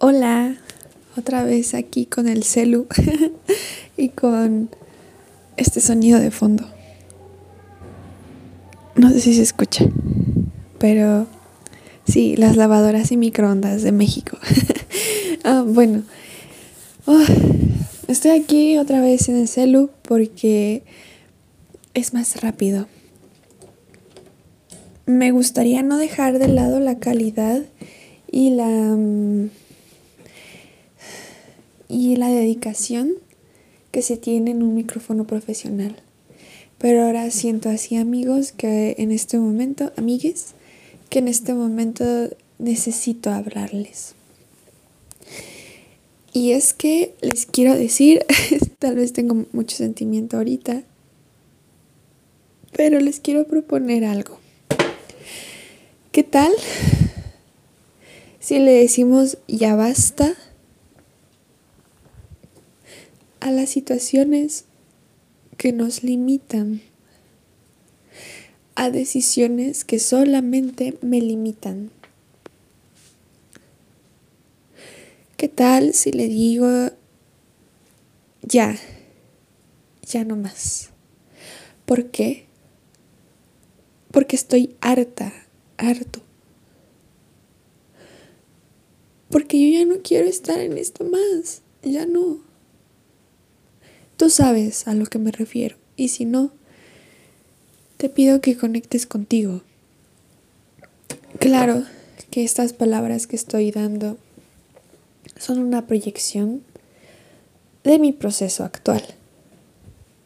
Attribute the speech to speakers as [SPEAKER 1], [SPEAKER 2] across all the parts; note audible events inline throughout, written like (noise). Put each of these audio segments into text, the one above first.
[SPEAKER 1] Hola, otra vez aquí con el celu (laughs) y con este sonido de fondo. No sé si se escucha, pero sí, las lavadoras y microondas de México. (laughs) ah, bueno, oh, estoy aquí otra vez en el celu porque es más rápido. Me gustaría no dejar de lado la calidad y la mm, y la dedicación que se tiene en un micrófono profesional. Pero ahora siento así amigos que en este momento, amigues, que en este momento necesito hablarles. Y es que les quiero decir, (laughs) tal vez tengo mucho sentimiento ahorita, pero les quiero proponer algo. ¿Qué tal si le decimos ya basta? A las situaciones que nos limitan, a decisiones que solamente me limitan. ¿Qué tal si le digo ya, ya no más? ¿Por qué? Porque estoy harta, harto. Porque yo ya no quiero estar en esto más, ya no. Tú sabes a lo que me refiero y si no, te pido que conectes contigo. Claro que estas palabras que estoy dando son una proyección de mi proceso actual.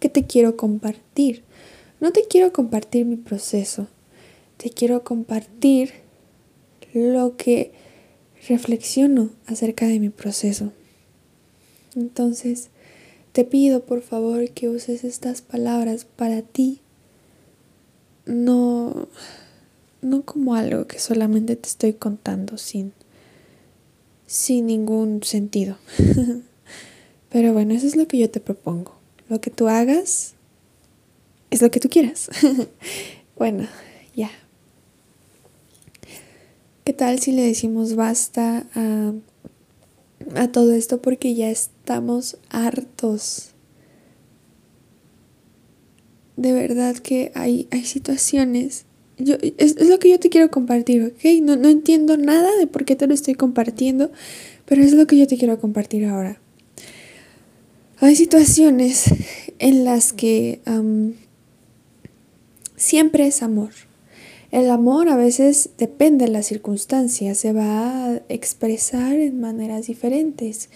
[SPEAKER 1] ¿Qué te quiero compartir? No te quiero compartir mi proceso, te quiero compartir lo que reflexiono acerca de mi proceso. Entonces, te pido por favor que uses estas palabras para ti, no, no como algo que solamente te estoy contando sin, sin ningún sentido. (laughs) Pero bueno, eso es lo que yo te propongo. Lo que tú hagas es lo que tú quieras. (laughs) bueno, ya. ¿Qué tal si le decimos basta a a todo esto porque ya estamos hartos. De verdad que hay, hay situaciones. Yo, es, lo que yo te quiero compartir, ¿ok? No, no entiendo nada de por qué te lo estoy compartiendo, pero es lo que yo te quiero compartir ahora. Hay situaciones en las que siempre es amor el amor a veces depende de las circunstancias, se va a expresar en maneras diferentes.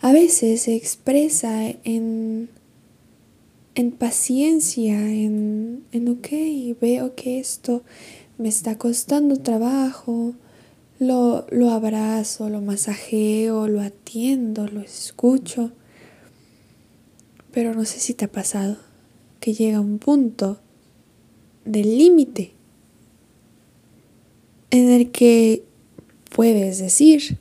[SPEAKER 1] A veces se expresa en, en paciencia, en, en, ok, veo que esto me está costando trabajo, lo, lo abrazo, lo masajeo, lo atiendo, lo escucho. Pero no sé si te ha pasado que llega un punto del límite en el que puedes decir,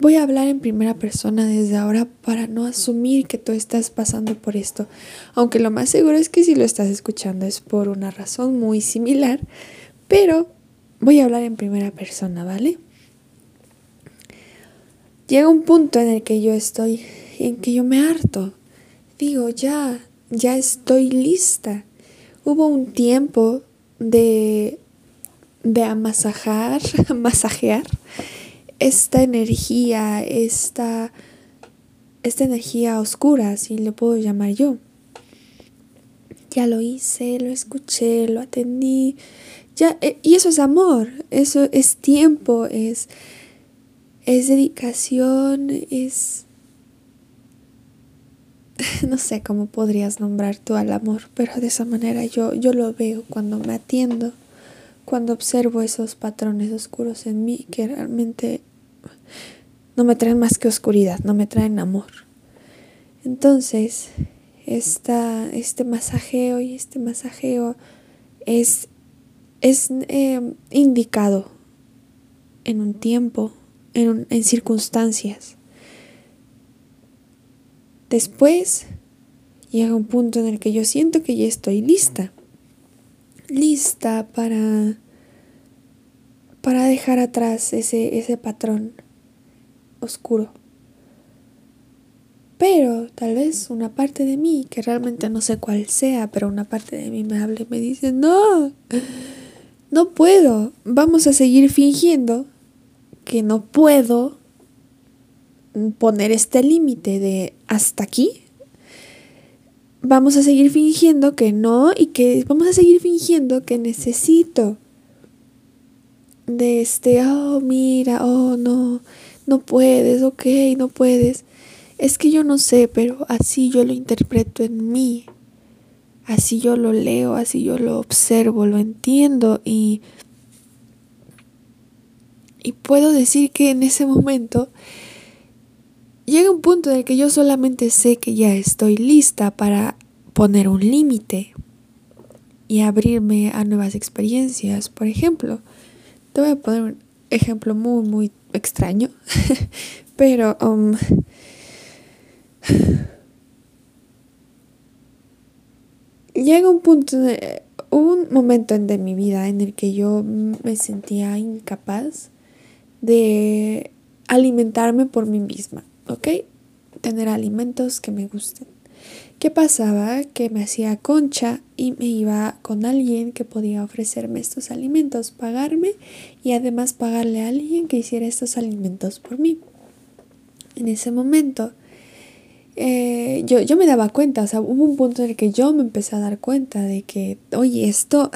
[SPEAKER 1] voy a hablar en primera persona desde ahora para no asumir que tú estás pasando por esto, aunque lo más seguro es que si lo estás escuchando es por una razón muy similar, pero voy a hablar en primera persona, ¿vale? Llega un punto en el que yo estoy, en que yo me harto. Digo, ya, ya estoy lista. Hubo un tiempo de, de amasajar, (laughs) masajear esta energía, esta, esta energía oscura, si le puedo llamar yo. Ya lo hice, lo escuché, lo atendí. Ya, eh, y eso es amor, eso es tiempo, es, es dedicación, es (laughs) no sé cómo podrías nombrar tú al amor, pero de esa manera yo, yo lo veo cuando me atiendo, cuando observo esos patrones oscuros en mí que realmente no me traen más que oscuridad, no me traen amor. Entonces, esta, este masajeo y este masajeo es, es eh, indicado en un tiempo, en, en circunstancias Después llega un punto en el que yo siento que ya estoy lista. Lista para para dejar atrás ese, ese patrón oscuro. Pero tal vez una parte de mí, que realmente no sé cuál sea, pero una parte de mí me habla y me dice, no, no puedo, vamos a seguir fingiendo que no puedo poner este límite de hasta aquí. Vamos a seguir fingiendo que no y que vamos a seguir fingiendo que necesito de este, oh, mira, oh, no, no puedes, ok, no puedes. Es que yo no sé, pero así yo lo interpreto en mí. Así yo lo leo, así yo lo observo, lo entiendo y y puedo decir que en ese momento llega un punto en el que yo solamente sé que ya estoy lista para poner un límite y abrirme a nuevas experiencias. Por ejemplo, te voy a poner un ejemplo muy, muy extraño, (laughs) pero um, llega un punto, un momento en de mi vida en el que yo me sentía incapaz de alimentarme por mí misma, ¿ok? Tener alimentos que me gusten. ¿Qué pasaba? Que me hacía concha y me iba con alguien que podía ofrecerme estos alimentos, pagarme y además pagarle a alguien que hiciera estos alimentos por mí. En ese momento eh, yo, yo me daba cuenta, o sea, hubo un punto en el que yo me empecé a dar cuenta de que, oye, esto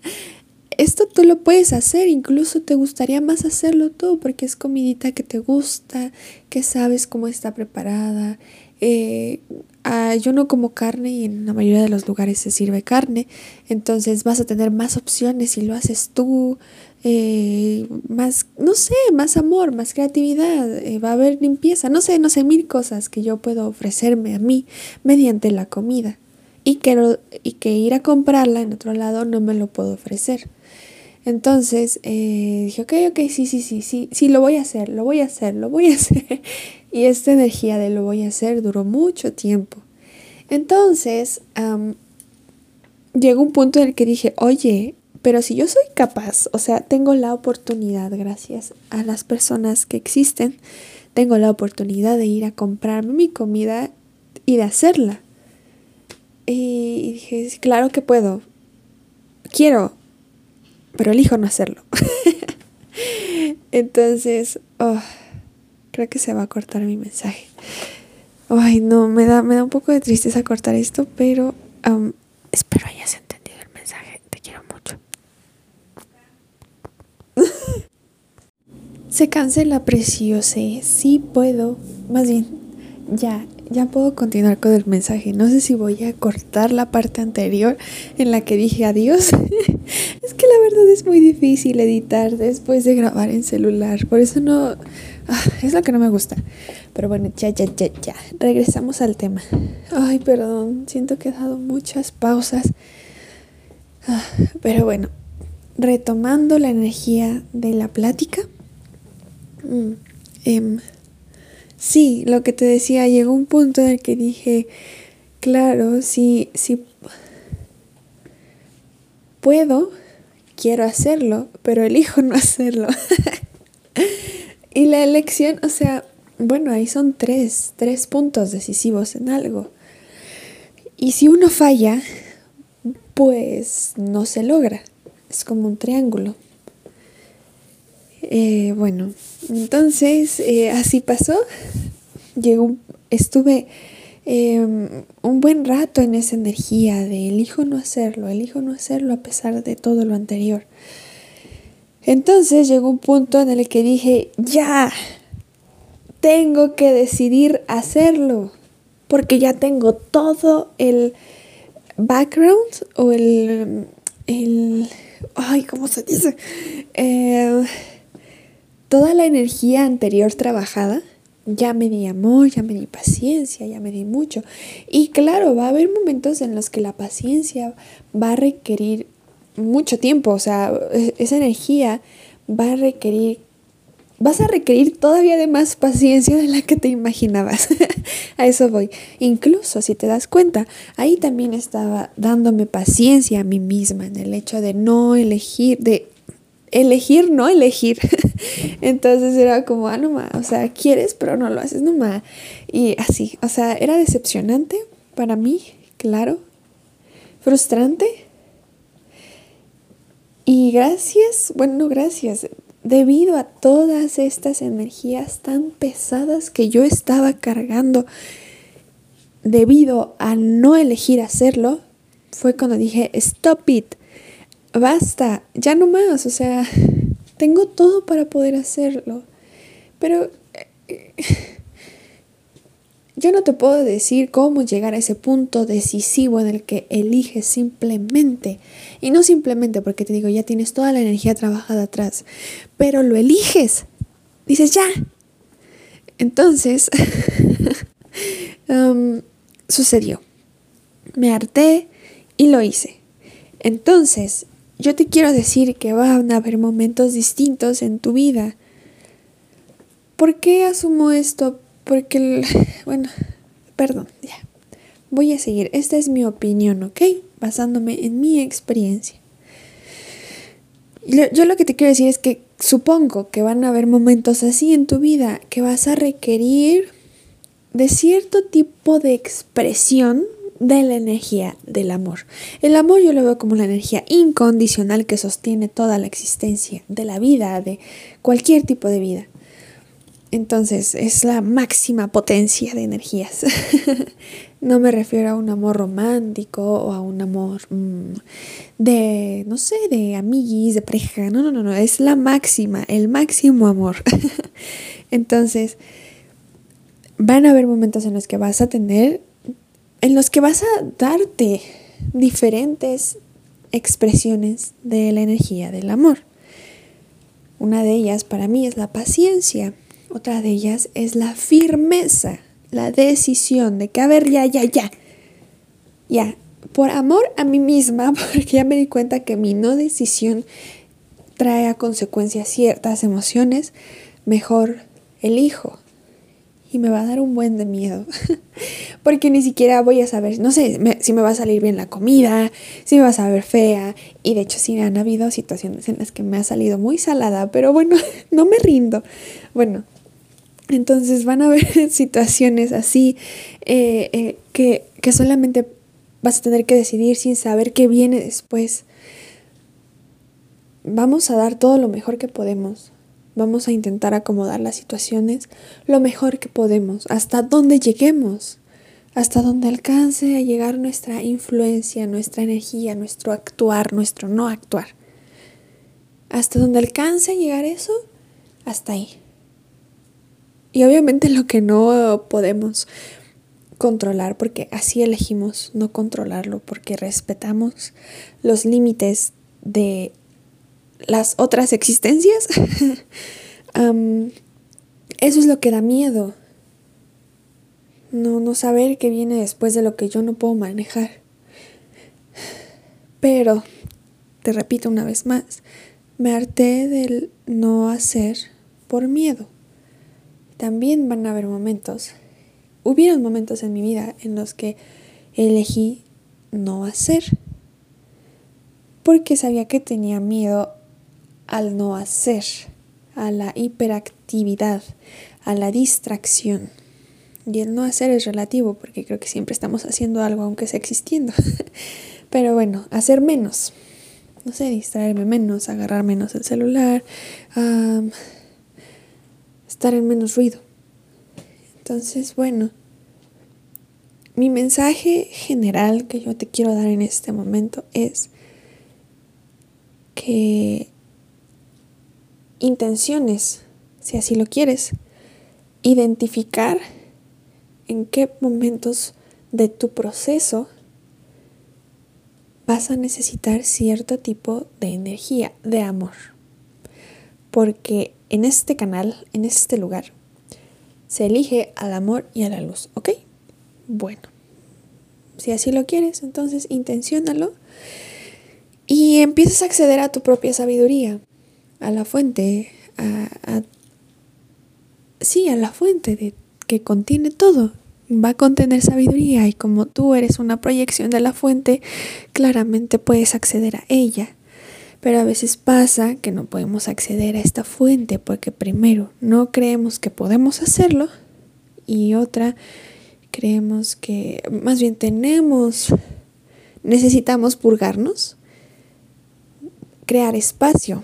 [SPEAKER 1] (laughs) esto tú lo puedes hacer, incluso te gustaría más hacerlo tú porque es comidita que te gusta, que sabes cómo está preparada. Eh, ah, yo no como carne y en la mayoría de los lugares se sirve carne, entonces vas a tener más opciones si lo haces tú, eh, más, no sé, más amor, más creatividad, eh, va a haber limpieza, no sé, no sé, mil cosas que yo puedo ofrecerme a mí mediante la comida y que, y que ir a comprarla en otro lado no me lo puedo ofrecer. Entonces eh, dije, ok, ok, sí, sí, sí, sí, sí, lo voy a hacer, lo voy a hacer, lo voy a (laughs) hacer. y esta energía de lo voy a hacer duró mucho tiempo. Entonces, llegó un punto en el que dije, oye, pero si yo soy capaz, o sea, tengo la oportunidad, gracias a las personas que existen, tengo la oportunidad de ir a comprarme mi comida y de hacerla. Y dije, claro que puedo. Quiero, pero elijo no hacerlo. (laughs) Entonces, oh, creo que se va a cortar mi mensaje. Ay, no, me da, me da un poco de tristeza cortar esto, pero espero hayas entendido el mensaje. Te quiero mucho. (laughs) se cancela preciosa. Sí puedo. Más bien, ya, ya puedo continuar con el mensaje. No sé si voy a cortar la parte anterior en la que dije adiós. (laughs) es que la verdad es muy difícil editar después de grabar en celular. Por eso no... Ah, es lo que no me gusta. Pero bueno, ya, ya, ya, ya. Regresamos al tema. Ay, perdón. Siento que he dado muchas pausas. Ah, pero bueno, retomando la energía de la plática. Mm, em, Sí, lo que te decía, llegó un punto en el que dije, claro, sí, sí puedo, quiero hacerlo, pero elijo no (laughs) hacerlo. y la elección, o sea, bueno, ahí son tres, tres puntos decisivos en algo. Y si uno falla, pues no se logra. Es como un triángulo. Eh, bueno, entonces eh, así pasó. Llegó, estuve em, un buen rato en esa energía de elijo no hacerlo, elijo no hacerlo a pesar de todo lo anterior. Entonces llegó un punto en el que dije, ya, tengo que decidir hacerlo, porque ya tengo todo el background o el, el ay, ¿cómo se dice? Eh, toda la energía anterior trabajada, ya me di amor, ya me di paciencia, ya me di mucho. Y claro, va a haber momentos en los que la paciencia va a requerir mucho tiempo, o sea, e-, esa energía va a requerir, vas a requerir todavía de más paciencia de la que te imaginabas. (laughs) a eso voy. Incluso si te das cuenta, ahí también estaba dándome paciencia a mí misma en el hecho de no elegir, de elegir no elegir. (laughs) Entonces era como, ah, no más, o sea, quieres, pero no lo haces, no. Y así, o sea, era decepcionante para mí, claro, frustrante. Y gracias, bueno, no gracias, debido a todas estas energías tan pesadas que yo estaba cargando, debido a no elegir hacerlo, fue cuando dije, stop it, basta, ya no más, o sea, tengo todo para poder hacerlo. Pero eh, yo no te puedo decir cómo llegar a ese punto decisivo en el que eliges simplemente, y no simplemente porque te digo, ya tienes toda la energía trabajada atrás, pero lo eliges, dices ya. Entonces, (laughs) um, sucedió. Me harté y lo hice. Entonces, yo te quiero decir que van a haber momentos distintos en tu vida. ¿Por qué asumo esto? Porque, (laughs) bueno, perdón, ya. Voy a seguir. Esta es mi opinión, ¿ok? Basándome en mi experiencia. Yo lo que te quiero decir es que supongo que van a haber momentos así en tu vida que vas a requerir de cierto tipo de expresión de la energía del amor. El amor yo lo veo como la energía incondicional que sostiene toda la existencia de la vida, de cualquier tipo de vida. Entonces es la máxima potencia de energías. (laughs) no me refiero a un amor romántico o a un amor mm, de, no sé, de amiguis, de pareja. No, no, no, no. Es la máxima, el máximo amor. (laughs) Entonces, van a haber momentos en los que vas a tener en los que vas a darte diferentes expresiones de la energía del amor. Una de ellas para mí es la paciencia, otra de ellas es la firmeza, la decisión de que, a ver, ya, ya, ya, ya, por amor a mí misma, (laughs) porque ya me di cuenta que mi no decisión trae a consecuencias ciertas emociones, mejor elijo y me va a dar un buen de miedo. (laughs) Porque ni siquiera voy a saber, no sé, si me va a salir bien la comida, si me va a saber fea. Y de hecho sí han habido situaciones en las que me ha salido muy salada, pero bueno, (laughs) no me rindo. Bueno, entonces van a haber (laughs) situaciones así eh, eh, que, que solamente vas a tener que decidir sin saber qué viene después. Vamos a dar todo lo mejor que podemos Vamos a intentar acomodar las situaciones lo mejor que podemos, hasta donde lleguemos, hasta donde alcance a llegar nuestra influencia, nuestra energía, nuestro actuar, nuestro no actuar. Hasta donde alcance a llegar eso, hasta ahí. Y obviamente lo que no podemos controlar, porque así elegimos no controlarlo, porque respetamos los límites de las otras existencias, (laughs) eso es lo que da miedo. No, no saber qué viene después de lo que yo no puedo manejar. Pero, te repito una vez más, me harté del no hacer por miedo. También van a haber momentos, hubieron momentos en mi vida en los que elegí no hacer, porque sabía que tenía miedo al no hacer, a la hiperactividad, a la distracción. Y el no hacer es relativo porque creo que siempre estamos haciendo algo aunque sea existiendo. (laughs) Pero bueno, hacer menos. No sé, distraerme menos, agarrar menos el celular, estar en menos ruido. Entonces, bueno, mi mensaje general que yo te quiero dar en este momento es que intenciones, si así lo quieres. Identificar en qué momentos de tu proceso vas a necesitar cierto tipo de energía, de amor. Porque en este canal, en este lugar, se elige al amor y a la luz, ¿ok? Bueno, si así lo quieres, entonces intenciónalo y empiezas a acceder a tu propia sabiduría a la fuente, a, sí, a la fuente de, que contiene todo. Va a contener sabiduría y como tú eres una proyección de la fuente, claramente puedes acceder a ella. Pero a veces pasa que no podemos acceder a esta fuente porque primero no creemos que podemos hacerlo y otra creemos que más bien tenemos, necesitamos purgarnos, crear espacio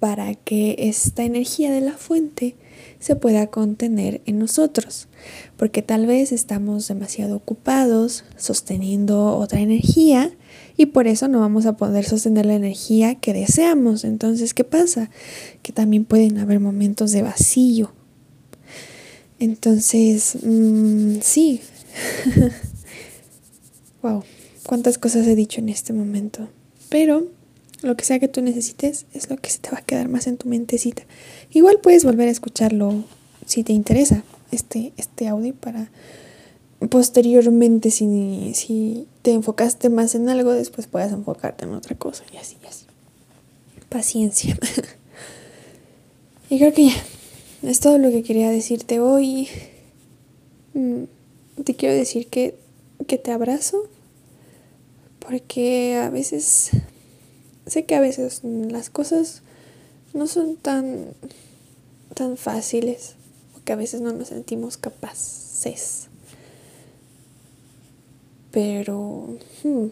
[SPEAKER 1] para que esta energía de la fuente se pueda contener en nosotros, porque tal vez estamos demasiado ocupados sosteniendo otra energía y por eso no vamos a poder sostener la energía que deseamos. Entonces, ¿qué pasa? Que también pueden haber momentos de vacío. Entonces, mmm, sí. (laughs) wow, cuántas cosas he dicho en este momento. Pero lo que sea que tú necesites es lo que se te va a quedar más en tu mentecita. Igual puedes volver a escucharlo si te interesa este, este audio para posteriormente si, si te enfocaste más en algo, después puedas enfocarte en otra cosa y así, y así. Paciencia. (laughs) y creo que ya, es todo lo que quería decirte hoy. Mm, te quiero decir que, que te abrazo porque a veces sé que a veces las cosas no son tan, tan fáciles, porque a veces no nos sentimos capaces. Pero hmm,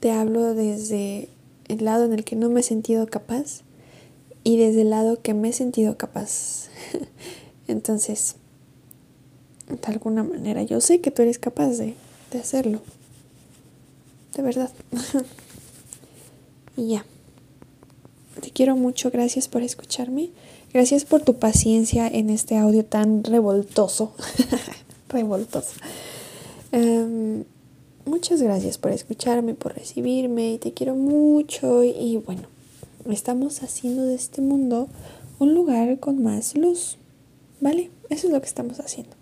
[SPEAKER 1] te hablo desde el lado en el que no me he sentido capaz y desde el lado que me he sentido capaz. (laughs) Entonces, de alguna manera, yo sé que tú eres capaz de, de hacerlo de verdad. (laughs) y ya. Te quiero mucho, gracias por escucharme. Gracias por tu paciencia en este audio tan revoltoso. (laughs) revoltoso. Em, muchas gracias por escucharme, por recibirme. Te quiero mucho. Y bueno, estamos haciendo de este mundo un lugar con más luz. ¿Vale? Eso es lo que estamos haciendo.